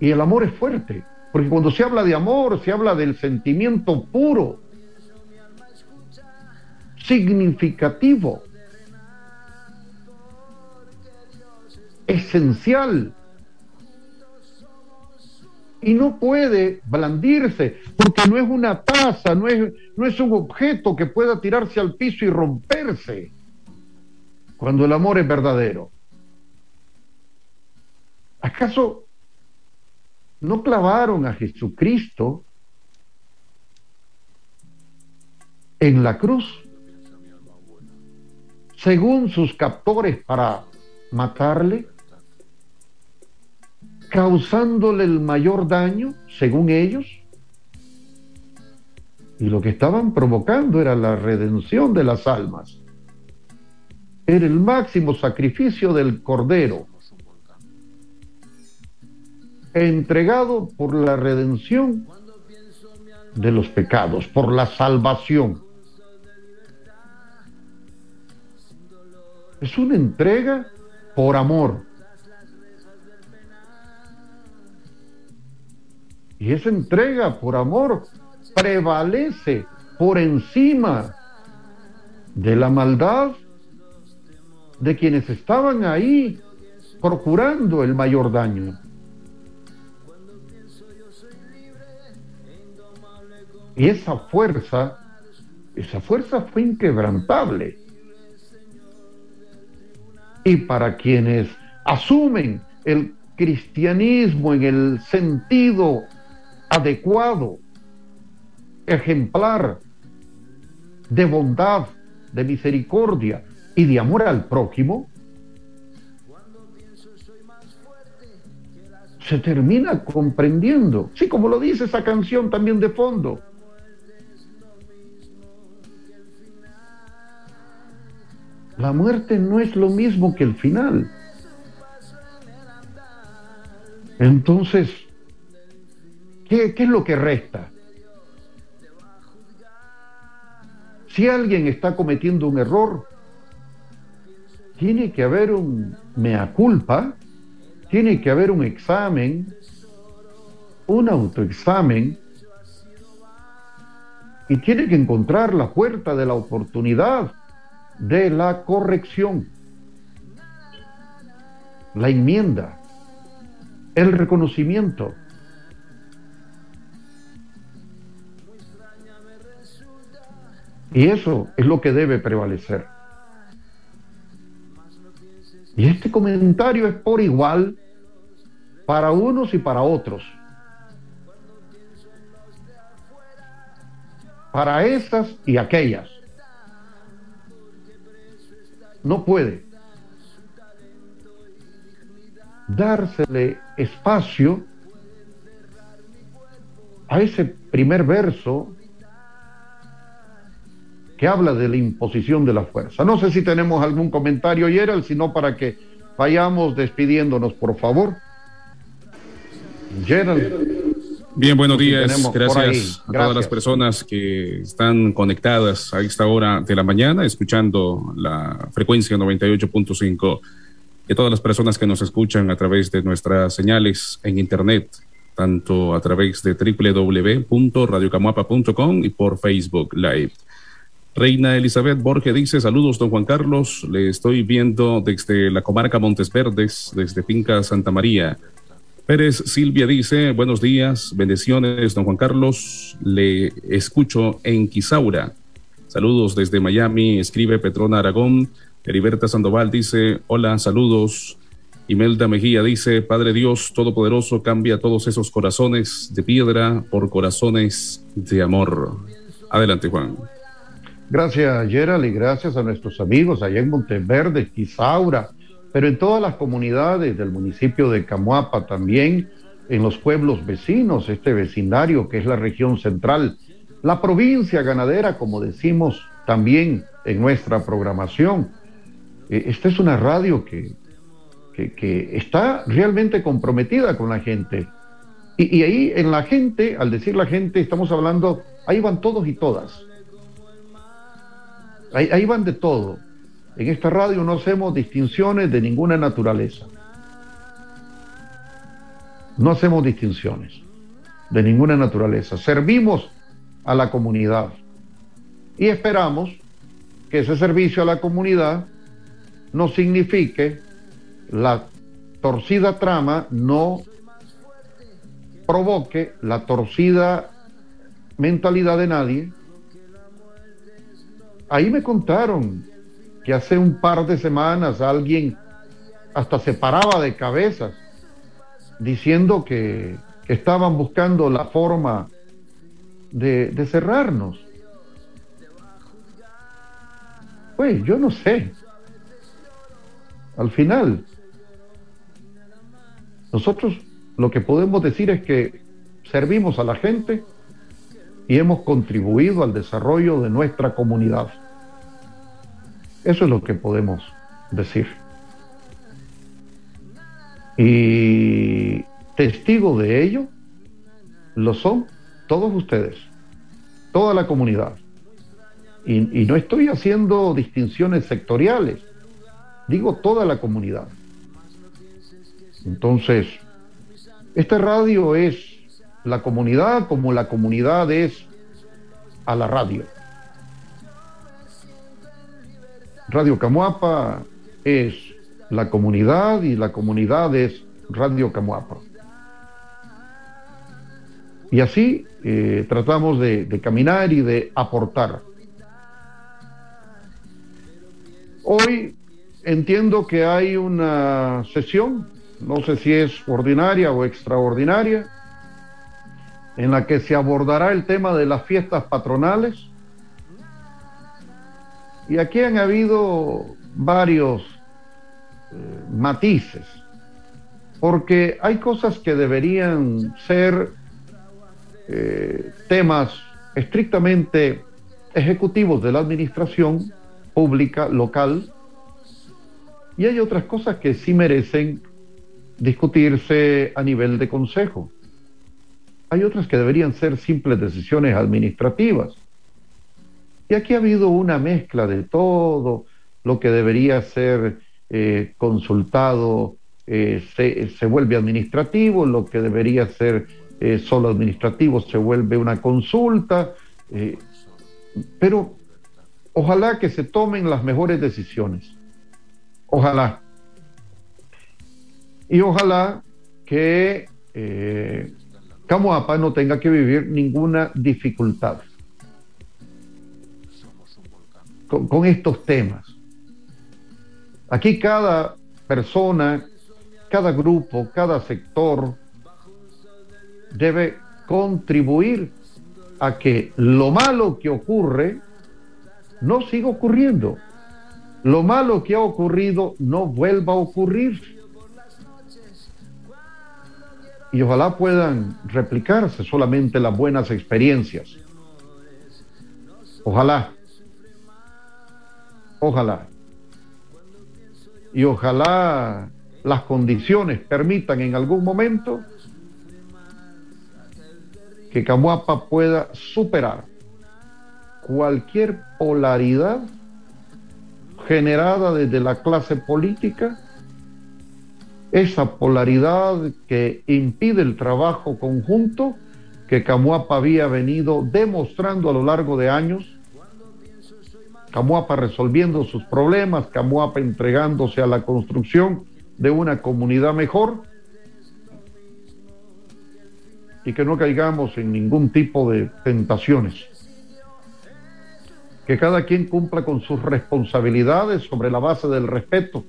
Y el amor es fuerte, porque cuando se habla de amor, se habla del sentimiento puro, significativo, esencial. Y no puede blandirse, porque no es una taza, no es, no es un objeto que pueda tirarse al piso y romperse, cuando el amor es verdadero. ¿Acaso no clavaron a Jesucristo en la cruz según sus captores para matarle? causándole el mayor daño, según ellos. Y lo que estaban provocando era la redención de las almas. Era el máximo sacrificio del Cordero, entregado por la redención de los pecados, por la salvación. Es una entrega por amor. Y esa entrega por amor prevalece por encima de la maldad de quienes estaban ahí procurando el mayor daño. Y esa fuerza, esa fuerza fue inquebrantable. Y para quienes asumen el cristianismo en el sentido adecuado, ejemplar de bondad, de misericordia y de amor al prójimo, se termina comprendiendo, sí, como lo dice esa canción también de fondo. La muerte no es lo mismo que el final. Entonces, ¿Qué, es lo que resta? Si alguien está cometiendo un error, tiene que haber un mea culpa, tiene que haber un examen, un autoexamen, y tiene que encontrar la puerta de la oportunidad de la corrección, la enmienda, el reconocimiento. Y eso es lo que debe prevalecer. Y este comentario es por igual para unos y para otros. para esas y aquellas. No puede dársele espacio a ese primer verso que habla de la imposición de la fuerza. No sé si tenemos algún comentario, Gerald, sino para que vayamos despidiéndonos, por favor. Gerald. Bien, buenos días. Gracias, a todas las personas que están conectadas a esta hora de la mañana, escuchando la frecuencia 98.5. Y a todas las personas que nos escuchan a través de nuestras señales en Internet, tanto a través de www.radiocamuapa.com y por Facebook Live. Reina Elizabeth Borges dice, saludos, don Juan Carlos, le estoy viendo desde la comarca Montes Verdes, desde Finca Santa María. Pérez Silvia dice, buenos días, bendiciones, don Juan Carlos, le escucho en Quisaura. Saludos desde Miami, escribe Petrona Aragón. Heriberta Sandoval dice, hola, saludos. Imelda Mejía dice, Padre Dios Todopoderoso, cambia todos esos corazones de piedra por corazones de amor. Adelante, Juan. Gracias, Gerald, y gracias a nuestros amigos allá en Monteverde, Quisaura, pero en todas las comunidades del municipio de Camuapa también, en los pueblos vecinos, este vecindario que es la región central, la provincia ganadera, como decimos también en nuestra programación. Eh, esta es una radio que, que, está realmente comprometida con la gente. Y, y ahí en la gente, al decir la gente, estamos hablando, ahí van todos y todas Ahí, van de todo. En esta radio no hacemos distinciones de ninguna naturaleza. No hacemos distinciones de ninguna naturaleza. Servimos a la comunidad y esperamos que ese servicio a la comunidad no signifique la torcida trama, no provoque la torcida mentalidad de nadie, Ahí me contaron que hace un par de semanas alguien hasta se paraba de cabezas diciendo que, estaban buscando la forma de, de cerrarnos. Pues yo no sé. Al final, nosotros lo que podemos decir es que servimos a la gente y hemos contribuido al desarrollo de nuestra comunidad. Eso es lo que podemos decir. Y testigo de ello lo son todos ustedes, toda la comunidad. Y, no estoy haciendo distinciones sectoriales, digo toda la comunidad. Entonces, esta radio es la comunidad como la comunidad es a la radio. Radio Camuapa es la comunidad y la comunidad es Radio Camuapa. Y así eh, tratamos de, de caminar y de aportar. Hoy entiendo que hay una sesión, no sé si es ordinaria o extraordinaria, en la que se abordará el tema de las fiestas patronales. Y aquí han habido varios eh, matices, porque hay cosas que deberían ser eh, temas estrictamente ejecutivos de la administración pública local, y hay otras cosas que sí merecen discutirse a nivel de consejo. Hay otras que deberían ser simples decisiones administrativas. Y aquí ha habido una mezcla de todo lo que debería ser eh, consultado eh, se, vuelve administrativo, lo que debería ser eh, solo administrativo se vuelve una consulta, pero ojalá que se tomen las mejores decisiones. Ojalá. Y ojalá que Camuapa no tenga que vivir ninguna dificultad con, estos temas. Aquí cada persona, cada grupo, cada sector debe contribuir a que lo malo que ocurre no siga ocurriendo. Lo malo que ha ocurrido no vuelva a ocurrir. Y ojalá puedan replicarse solamente las buenas experiencias. Ojalá. Ojalá. Y ojalá las condiciones permitan en algún momento que Camuapa pueda superar cualquier polaridad generada desde la clase política, esa polaridad que impide el trabajo conjunto que Camuapa había venido demostrando a lo largo de años, Camuapa resolviendo sus problemas, Camuapa entregándose a la construcción de una comunidad mejor y que no caigamos en ningún tipo de tentaciones. Que cada quien cumpla con sus responsabilidades sobre la base del respeto,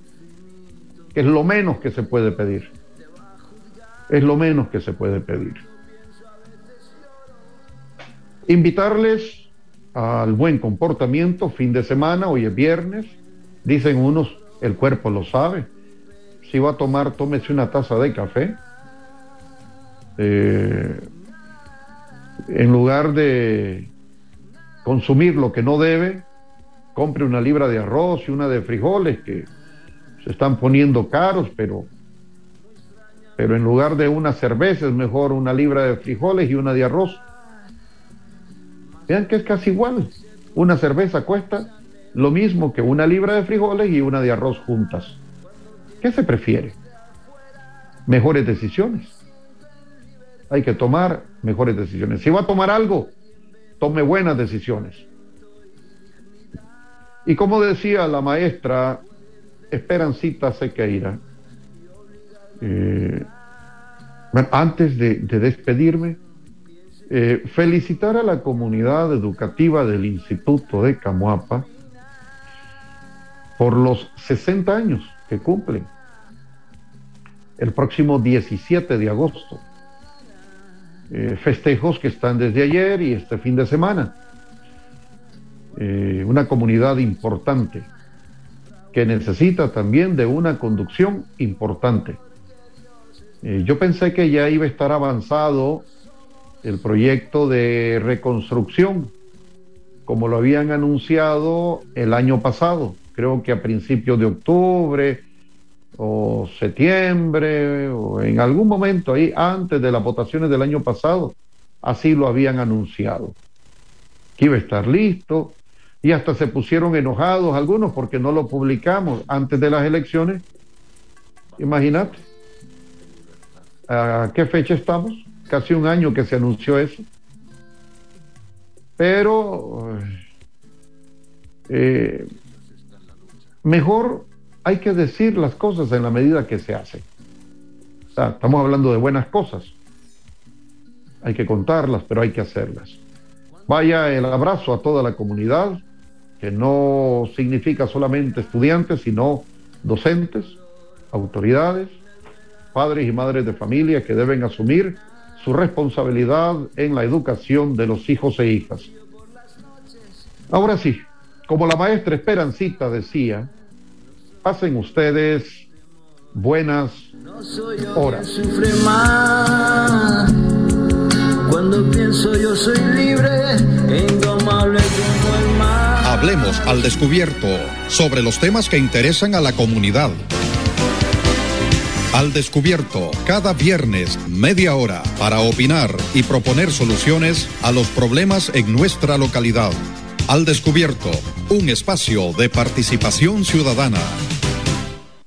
que es lo menos que se puede pedir. Es lo menos que se puede pedir. Invitarles al buen comportamiento, fin de semana, hoy es viernes, dicen unos, el cuerpo lo sabe. Si va a tomar, tómese una taza de café. Eh, en lugar de consumir lo que no debe, compre una libra de arroz y una de frijoles que se están poniendo caros, pero, pero en lugar de una cerveza es mejor una libra de frijoles y una de arroz. Vean que es casi igual. Una cerveza cuesta lo mismo que una libra de frijoles y una de arroz juntas. ¿Qué se prefiere? Mejores decisiones. Hay que tomar mejores decisiones. Si va a tomar algo, tome buenas decisiones. Y como decía la maestra Esperancita Sequeira, eh, antes de, despedirme, eh, felicitar a la comunidad educativa del Instituto de Camuapa por los 60 años que cumplen el próximo 17 de agosto. Eh, festejos que están desde ayer y este fin de semana. Eh, una comunidad importante que necesita también de una conducción importante. Yo pensé que ya iba a estar avanzado el proyecto de reconstrucción, como lo habían anunciado el año pasado, creo que a principios de octubre, o septiembre, o en algún momento ahí, antes de las votaciones del año pasado, así lo habían anunciado, que iba a estar listo, y hasta se pusieron enojados algunos porque no lo publicamos antes de las elecciones. Imagínate, ¿a qué fecha estamos? Casi un año que se anunció eso. Pero eh, mejor hay que decir las cosas en la medida que se hacen. estamos hablando de buenas cosas. Hay que contarlas, pero hay que hacerlas. Vaya el abrazo a toda la comunidad, que no significa solamente estudiantes, sino docentes, autoridades, padres y madres de familia que deben asumir su responsabilidad en la educación de los hijos e hijas. Ahora sí, como la maestra Esperancita decía, Pasen ustedes buenas horas. Cuando pienso yo soy libre, Hablemos al descubierto sobre los temas que interesan a la comunidad. Al descubierto, cada viernes, media hora, para opinar y proponer soluciones a los problemas en nuestra localidad. Al descubierto, un espacio de participación ciudadana.